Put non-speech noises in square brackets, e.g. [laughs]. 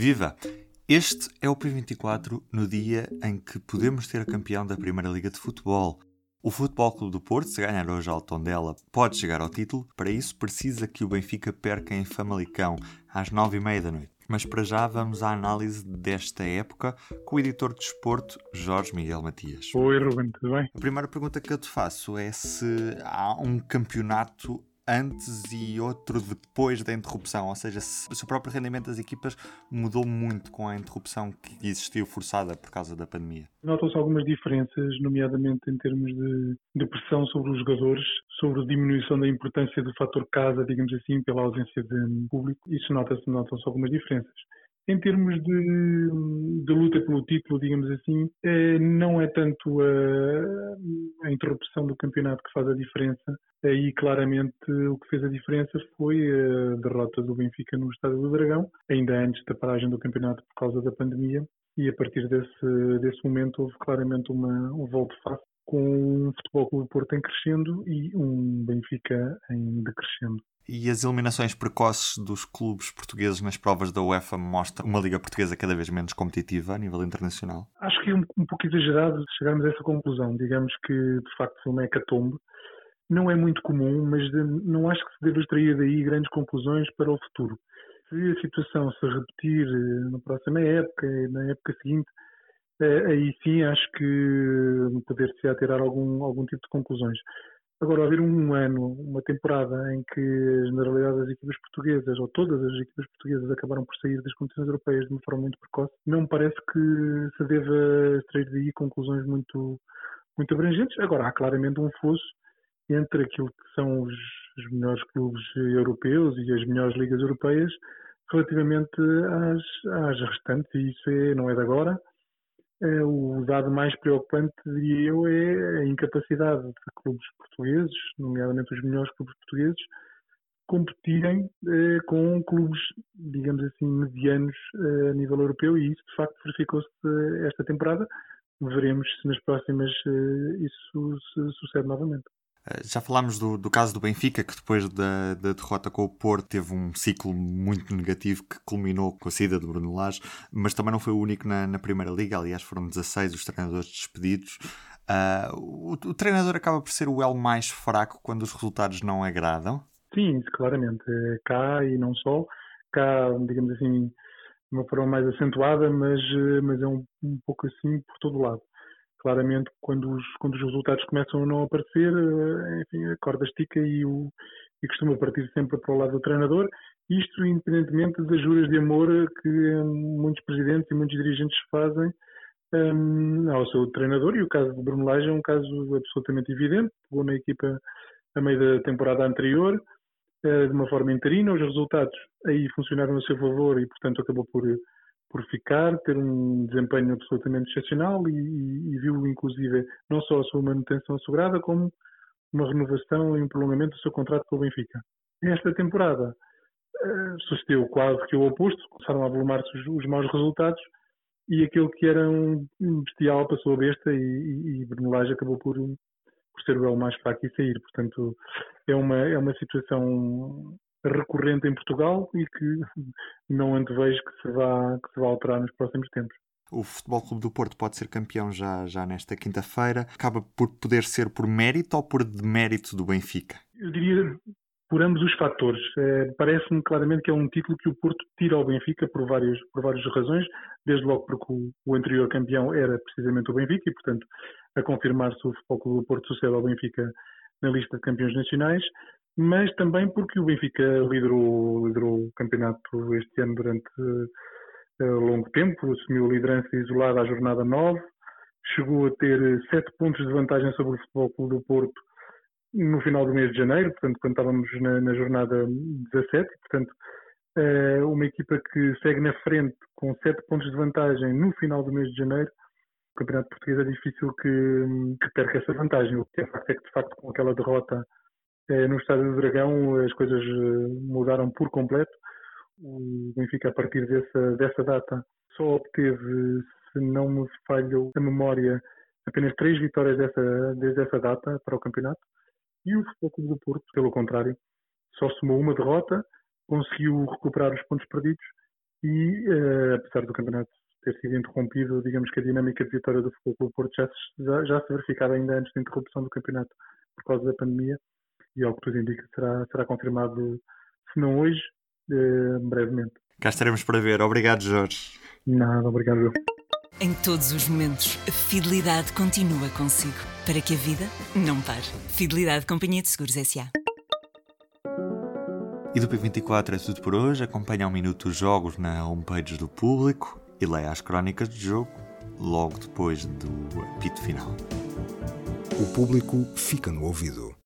Viva! Este é o P24 no dia em que podemos ter campeão da Primeira Liga de Futebol. O Futebol Clube do Porto, se ganhar hoje ao Tondela, pode chegar ao título. Para isso, precisa que o Benfica perca em Famalicão, às nove e meia da noite. Mas para já vamos à análise desta época com o editor de desporto, Jorge Miguel Matias. Oi, Ruben, tudo bem? A primeira pergunta que eu te faço é se há um campeonato antes e outro depois da interrupção, ou seja, se, se o próprio rendimento das equipas mudou muito com a interrupção que existiu forçada por causa da pandemia. Notam-se algumas diferenças, nomeadamente em termos de, de, pressão sobre os jogadores, sobre a diminuição da importância do fator casa, digamos assim, pela ausência de público. Isso nota-se, notam-se algumas diferenças. Em termos de, de, luta pelo título, digamos assim, eh, não é tanto a, a, interrupção do campeonato que faz a diferença. Aí, claramente, o que fez a diferença foi a derrota do Benfica no Estádio do Dragão, ainda antes da paragem do campeonato por causa da pandemia. E a partir desse, desse momento houve claramente uma, um volta face com um Futebol Clube Porto em crescendo e um Benfica em decrescendo. E as eliminações precoces dos clubes portugueses nas provas da UEFA mostram uma liga portuguesa cada vez menos competitiva a nível internacional? Acho que é um, um pouco exagerado chegarmos a essa conclusão. Digamos que, de facto, foi uma hecatombe. Não é muito comum, mas de, não acho que se deva extrair daí grandes conclusões para o futuro. Se a situação se repetir eh, na próxima época e na época seguinte, eh, aí sim acho que poder-se tirar algum, algum tipo de conclusões. Agora, haver um ano, uma temporada em que a generalidade das equipas portuguesas, ou todas as equipas portuguesas, acabaram por sair das competições europeias de uma forma muito precoce, não me parece que se deva extrair daí conclusões muito, muito abrangentes. Agora, há claramente um fosso entre aquilo que são os, os melhores clubes europeus e as melhores ligas europeias relativamente às, às restantes, e isso é, não é de agora o dado mais preocupante, diria eu, é a incapacidade de clubes portugueses, nomeadamente os melhores clubes portugueses, competirem eh, com clubes, digamos assim, medianos eh, a nível europeu e isso de facto verificou-se eh, esta temporada. Veremos se nas próximas eh, isso se sucede novamente. Eh, já falámos do, do, caso do Benfica, que depois da, da, derrota com o Porto teve um ciclo muito negativo que culminou com a saída de Bruno Lage, mas também não foi o único na, na Primeira Liga, aliás foram 16 os treinadores despedidos. Uh, o, o, treinador acaba por ser o elo mais fraco quando os resultados não agradam? Sim, claramente. É cá e não só. Cá, digamos assim, de uma forma mais acentuada, mas, eh, mas é um, um pouco assim por todo lado claramente quando os, quando os resultados começam a não aparecer, eh, enfim, a corda estica e, o, e costuma partir sempre para o lado do treinador. Isto independentemente das juras de amor que muitos presidentes e muitos dirigentes fazem um, ao seu treinador. E o caso de Bruno Lage é um caso absolutamente evidente. Pegou na equipa a meio da temporada anterior, uh, de uma forma interina. Os resultados aí funcionaram a seu favor e, portanto, acabou por por ficar, ter um desempenho absolutamente excepcional e, e, e, viu inclusive não só a sua manutenção assegurada, como uma renovação e um prolongamento do seu contrato com o Benfica. Esta temporada uh, sucedeu quase que o oposto, começaram a avolumar-se os, os maus resultados e aquele que era um bestial passou a besta e, e, e acabou por, por ser o mais fraco e sair. Portanto, é uma, é uma situação recorrente em Portugal e que [laughs] não antevejo que se vá, que se vá alterar nos próximos tempos. O Futebol Clube do Porto pode ser campeão já, já nesta quinta-feira. Acaba por poder ser por mérito ou por demérito do Benfica? Eu diria por ambos os fatores. É, Parece-me claramente que é um título que o Porto tira ao Benfica por várias, por várias razões, desde logo porque o, o anterior campeão era precisamente o Benfica e, portanto, a confirmar-se o Futebol Clube do Porto sucede ao Benfica na lista de campeões nacionais, mas também porque o Benfica liderou, liderou o campeonato este ano durante uh, longo tempo, assumiu a liderança isolada à jornada 9, chegou a ter 7 pontos de vantagem sobre o Futebol Clube do Porto no final do mês de janeiro, portanto, quando estávamos na, na jornada 17, portanto, uh, uma equipa que segue na frente com 7 pontos de vantagem no final do mês de janeiro, o Campeonato Português é difícil que, que perca essa vantagem. O que é facto é que, de facto, com aquela derrota no Estádio do Dragão as coisas eh, mudaram por completo. O Benfica, a partir dessa, dessa data, só obteve, se não me falha a memória, apenas três vitórias dessa, desde essa data para o campeonato. E o Futebol Clube do Porto, pelo contrário, só somou uma derrota, conseguiu recuperar os pontos perdidos e uh, apesar do campeonato ter sido interrompido, digamos que a dinâmica de vitória do Futebol Clube Porto já, já, já se verificava ainda antes da interrupção do campeonato por causa da pandemia e ao que tudo indica será, será confirmado, se não hoje, uh, brevemente. Cá estaremos para ver. Obrigado, Jorge. Nada, obrigado. Eu. Em todos os momentos, a fidelidade continua consigo, para que a vida não pare. Fidelidade Companhia de Seguros S.A. E do P24 é tudo por hoje. Acompanhe ao minuto os jogos na homepage do público e leia as crónicas de jogo logo depois do apito final. O público fica no ouvido.